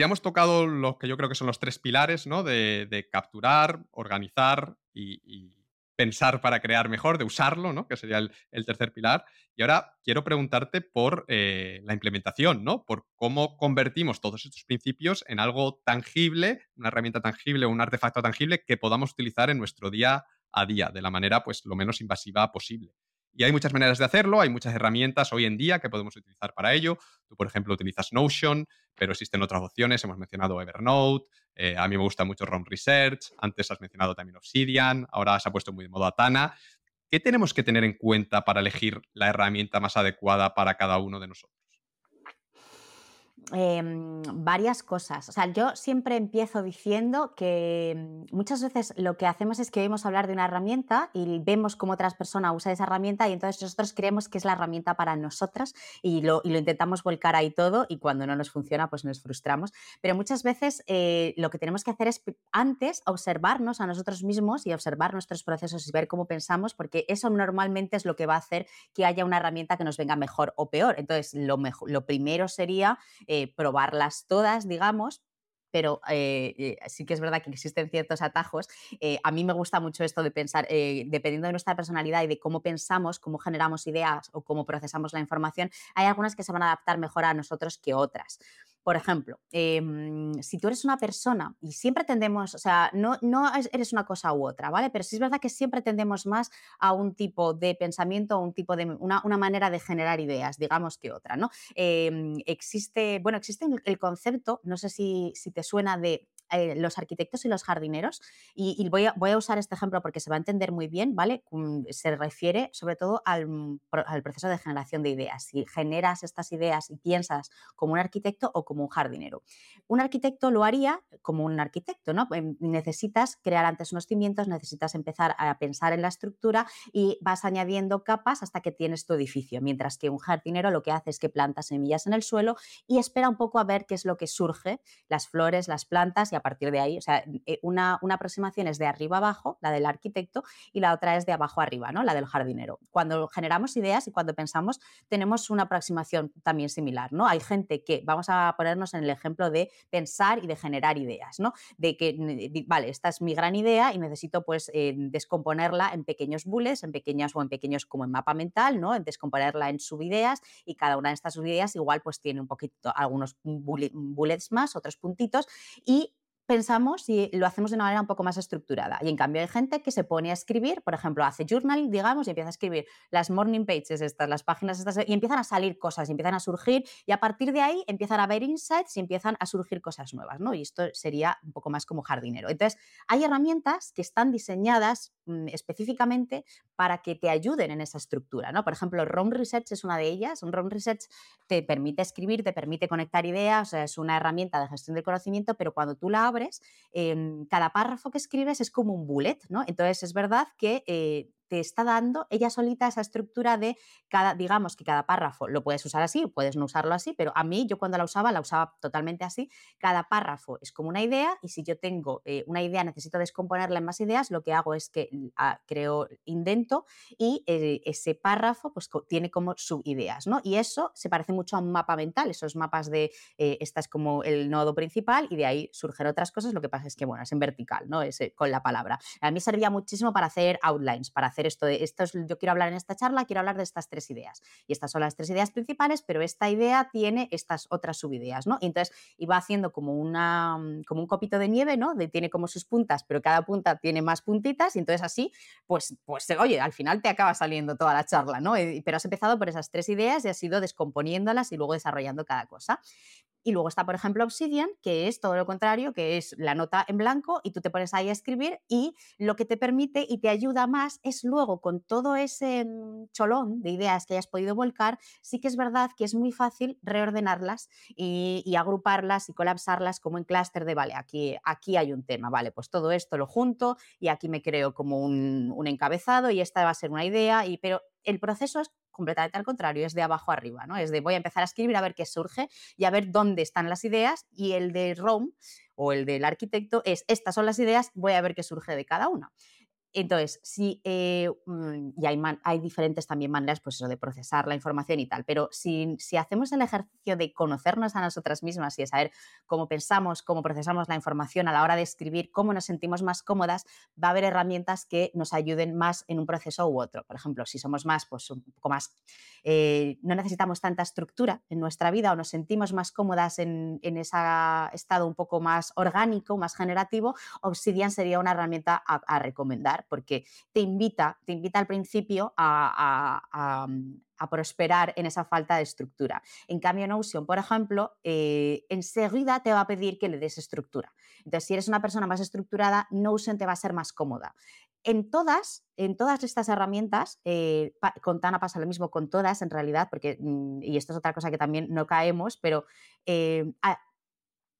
Ya hemos tocado los que yo creo que son los tres pilares, ¿no? De, capturar, organizar y, pensar para crear mejor, de usarlo, ¿no? Que sería el, tercer pilar. Y ahora quiero preguntarte por eh, la implementación, ¿no? Por cómo convertimos todos estos principios en algo tangible, una herramienta tangible, un artefacto tangible que podamos utilizar en nuestro día a día, de la manera, pues, lo menos invasiva posible. Y hay muchas maneras de hacerlo, hay muchas herramientas hoy en día que podemos utilizar para ello. Tú, por ejemplo, utilizas Notion, pero existen otras opciones. Hemos mencionado Evernote, eh, a mí me gusta mucho ROM Research, antes has mencionado también Obsidian, ahora se ha puesto muy de moda Atana. ¿Qué tenemos que tener en cuenta para elegir la herramienta más adecuada para cada uno de nosotros? Em, varias cosas. O sea, yo siempre empiezo diciendo que mm, muchas veces lo que hacemos es que oímos hablar de una herramienta y vemos cómo otras personas usan esa herramienta y entonces nosotros creemos que es la herramienta para nosotras y lo, y lo intentamos volcar ahí todo y cuando no nos funciona pues nos frustramos. Pero muchas veces eh, lo que tenemos que hacer es antes observarnos a nosotros mismos y observar nuestros procesos y ver cómo pensamos porque eso normalmente es lo que va a hacer que haya una herramienta que nos venga mejor o peor. Entonces, lo, mejor, lo primero sería... Eh, probarlas todas, digamos, pero eh, eh, sí que es verdad que existen ciertos atajos. Eh, a mí me gusta mucho esto de pensar, dependiendo de nuestra personalidad y de cómo pensamos, cómo generamos ideas o cómo procesamos la información, hay algunas que se van a adaptar mejor a nosotros que otras. Por ejemplo, em, si tú eres una persona y siempre tendemos, o sea, no, no eres una cosa u otra, ¿vale? Pero sí es verdad que siempre tendemos más a un tipo de pensamiento, un tipo de, una, manera de generar ideas, digamos, que otra, ¿no? Em, existe, bueno, existe el concepto, no sé si, si te suena de eh, los arquitectos y los jardineros, y, voy, a, voy, a, usar este ejemplo porque se va a entender muy bien, ¿vale? Se refiere sobre todo al, al, proceso de generación de ideas. Si generas estas ideas y piensas como un arquitecto o como un jardinero. Un arquitecto lo haría como un arquitecto, ¿no? Em, necesitas crear antes unos cimientos, necesitas empezar a pensar en la estructura y vas añadiendo capas hasta que tienes tu edificio, mientras que un jardinero lo que hace es que planta semillas en el suelo y espera un poco a ver qué es lo que surge, las flores, las plantas y a partir de ahí, o sea, eh, una, una, aproximación es de arriba abajo, la del arquitecto, y la otra es de abajo arriba, ¿no? La del jardinero. Cuando generamos ideas y cuando pensamos, tenemos una aproximación también similar, ¿no? Hay gente que, vamos a ponernos en el ejemplo de pensar y de generar ideas, ¿no? De que, vale, esta es mi gran idea y necesito pues eh, descomponerla en pequeños bullets, en pequeñas o en pequeños como en mapa mental, ¿no? En descomponerla en subideas y cada una de estas subideas igual pues tiene un poquito, algunos bullets más, otros puntitos y pensamos y lo hacemos de una manera un poco más estructurada. Y en cambio hay gente que se pone a escribir, por ejemplo, hace journaling, digamos, y empieza a escribir las morning pages estas, las páginas estas, y empiezan a salir cosas, y empiezan a surgir, y a partir de ahí empiezan a ver insights y empiezan a surgir cosas nuevas, ¿no? Y esto sería un poco más como jardinero. Entonces, hay herramientas que están diseñadas mm, específicamente para que te ayuden en esa estructura, ¿no? Por ejemplo, ROM Research es una de ellas. Un ROM Research te permite escribir, te permite conectar ideas, es una herramienta de gestión del conocimiento, pero cuando tú la abres, Em, cada párrafo que escribes es como un bullet, ¿no? Entonces es verdad que eh, te está dando ella solita esa estructura de cada, digamos que cada párrafo lo puedes usar así, puedes no usarlo así, pero a mí yo cuando la usaba, la usaba totalmente así. Cada párrafo es como una idea y si yo tengo eh, una idea, necesito descomponerla en más ideas, lo que hago es que ah, creo, indento y eh, ese párrafo pues tiene como subideas, ¿no? Y eso se parece mucho a un mapa mental, esos mapas de, eh, esta es como el nodo principal y de ahí surgen otras cosas, lo que pasa es que, bueno, es en vertical, ¿no? Es con la palabra. A mí servía muchísimo para hacer outlines, para hacer esto de, esto yo quiero hablar en esta charla, quiero hablar de estas tres ideas. Y estas son las tres ideas principales, pero esta idea tiene estas otras subideas, ¿no? Y entonces iba haciendo como, una, mm, como un copito de nieve, ¿no? Tiene como sus puntas, pero cada punta tiene más puntitas y entonces así, pues, pues oye, al final te acaba saliendo toda la charla, ¿no? Pero has empezado por esas tres ideas y has ido descomponiéndolas y luego desarrollando cada cosa. Y luego está, por ejemplo, Obsidian, que es todo lo contrario, que es la nota en blanco y tú te pones ahí a escribir y lo que te permite y te ayuda más es luego con todo ese mm, cholón de ideas que hayas podido volcar, sí que es verdad que es muy fácil reordenarlas y, agruparlas y colapsarlas como en clúster de, vale, aquí, aquí hay un tema, vale, pues todo esto lo junto y aquí me creo como un, un encabezado y esta va a ser una idea, y, pero el proceso es completamente al contrario, es de abajo arriba, ¿no? Es de voy a empezar a escribir a ver qué surge y a ver dónde están las ideas y el de Rome o el del arquitecto es estas son las ideas, voy a ver qué surge de cada una. Entonces, si, eh, mm, y hay, hay, diferentes también maneras pues eso, de procesar la información y tal, pero si, si, hacemos el ejercicio de conocernos a nosotras mismas y de saber cómo pensamos, cómo procesamos la información a la hora de escribir, cómo nos sentimos más cómodas, va a haber herramientas que nos ayuden más en un proceso u otro. Por ejemplo, si somos más, pues un poco más, eh, no necesitamos tanta estructura en nuestra vida o nos sentimos más cómodas en, en ese estado un poco más orgánico, más generativo, Obsidian sería una herramienta a recomendar porque te invita, te invita al principio a, prosperar en esa falta de estructura. En cambio, Notion, por ejemplo, eh, enseguida te va a pedir que le des estructura. Entonces, si eres una persona más estructurada, Notion te va a ser más cómoda. En todas, en todas estas herramientas, eh, con Tana pasa lo mismo con todas en realidad, porque, mm, y esto es otra cosa que también no caemos, pero eh,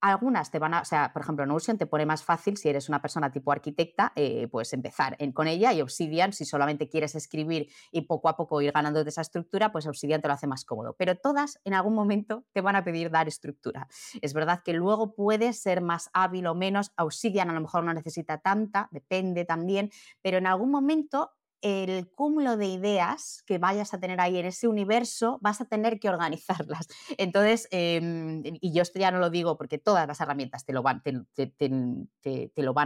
algunas te van a, o sea, por ejemplo, Notion te pone más fácil si eres una persona tipo arquitecta, eh, pues empezar con ella y Obsidian, si solamente quieres escribir y poco a poco ir ganando de esa estructura, pues Obsidian te lo hace más cómodo. Pero todas en algún momento te van a pedir dar estructura. Es verdad que luego puedes ser más hábil o menos, Obsidian a lo mejor no necesita tanta, depende también, pero en algún momento el cúmulo de ideas que vayas a tener ahí en ese universo, vas a tener que organizarlas. Entonces, em, y yo esto ya no lo digo porque todas las herramientas te lo van,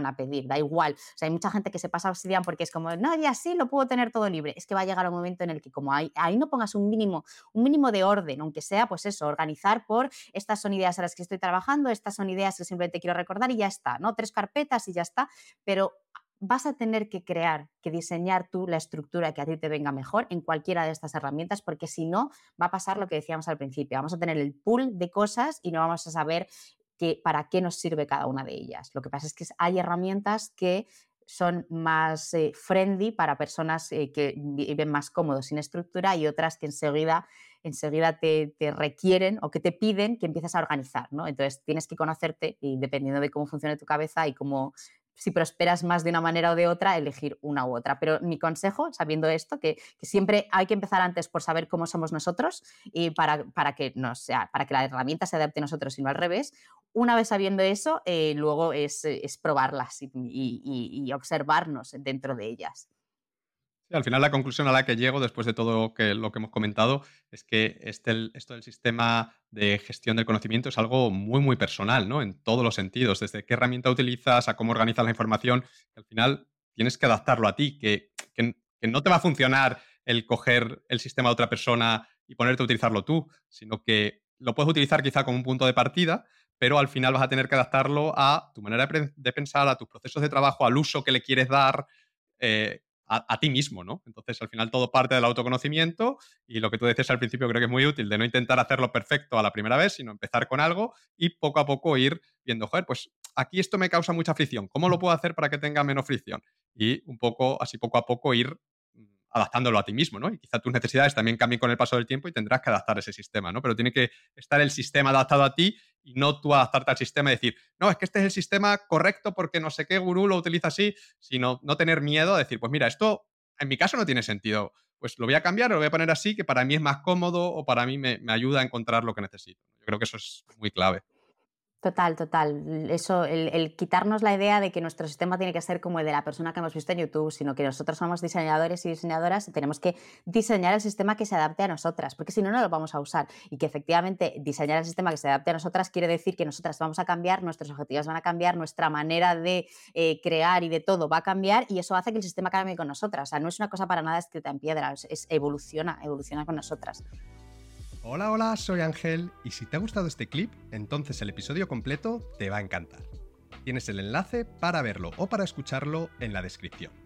a pedir, da igual. O sea, hay mucha gente que se pasa a Obsidian porque es como, no, ya sí, lo puedo tener todo libre. Es que va a llegar un momento en el que como ahí, ahí no pongas un mínimo, un mínimo de orden, aunque sea, pues eso, organizar por estas son ideas a las que estoy trabajando, estas son ideas que simplemente quiero recordar y ya está, ¿no? Tres carpetas y ya está, pero vas a tener que crear, que diseñar tú la estructura que a ti te venga mejor en cualquiera de estas herramientas, porque si no, va a pasar lo que decíamos al principio. Vamos a tener el pool de cosas y no vamos a saber que, para qué nos sirve cada una de ellas. Lo que pasa es que hay herramientas que son más eh, friendly para personas eh, que viven más cómodos sin estructura y otras que enseguida, enseguida te, te, requieren o que te piden que empieces a organizar. ¿no? Entonces tienes que conocerte y dependiendo de cómo funcione tu cabeza y cómo si prosperas más de una manera o de otra, elegir una u otra. Pero mi consejo, sabiendo esto, que, siempre hay que empezar antes por saber cómo somos nosotros y para, para, que, no sea, para que la herramienta se adapte a nosotros y no al revés. Una vez sabiendo eso, eh, luego es, probarlas y observarnos dentro de ellas al final la conclusión a la que llego después de todo lo que hemos comentado es que este, esto del sistema de gestión del conocimiento es algo muy, muy personal, ¿no? En todos los sentidos, desde qué herramienta utilizas a cómo organizas la información, al final tienes que adaptarlo a ti, que, no te va a funcionar el coger el sistema de otra persona y ponerte a utilizarlo tú, sino que lo puedes utilizar quizá como un punto de partida, pero al final vas a tener que adaptarlo a tu manera de, pensar, a tus procesos de trabajo, al uso que le quieres dar. Eh, a, ti mismo, ¿no? Entonces, al final todo parte del autoconocimiento y lo que tú decías al principio creo que es muy útil, de no intentar hacerlo perfecto a la primera vez, sino empezar con algo y poco a poco ir viendo, joder, pues aquí esto me causa mucha fricción, ¿cómo lo puedo hacer para que tenga menos fricción? Y un poco, así poco a poco ir adaptándolo a ti mismo, ¿no? Y quizá tus necesidades también cambien con el paso del tiempo y tendrás que adaptar ese sistema, ¿no? Pero tiene que estar el sistema adaptado a ti y no tú adaptarte al sistema y decir, no, es que este es el sistema correcto porque no sé qué gurú lo utiliza así, sino no tener miedo a decir, pues mira, esto en mi caso no tiene sentido. Pues lo voy a cambiar, lo voy a poner así, que para mí es más cómodo o para mí me, me ayuda a encontrar lo que necesito. Yo creo que eso es muy clave. Total, total. Eso, el, quitarnos la idea de que nuestro sistema tiene que ser como el de la persona que hemos visto en YouTube, sino que nosotros somos diseñadores y diseñadoras y tenemos que diseñar el sistema que se adapte a nosotras, porque si no, no lo vamos a usar. Y que efectivamente diseñar el sistema que se adapte a nosotras quiere decir que nosotras vamos a cambiar, nuestros objetivos van a cambiar, nuestra manera de eh, crear y de todo va a cambiar y eso hace que el sistema cambie con nosotras. O sea, no es una cosa para nada escrita en piedra, es evoluciona, evoluciona con nosotras. Hola, hola, soy Ángel y si te ha gustado este clip, entonces el episodio completo te va a encantar. Tienes el enlace para verlo o para escucharlo en la descripción.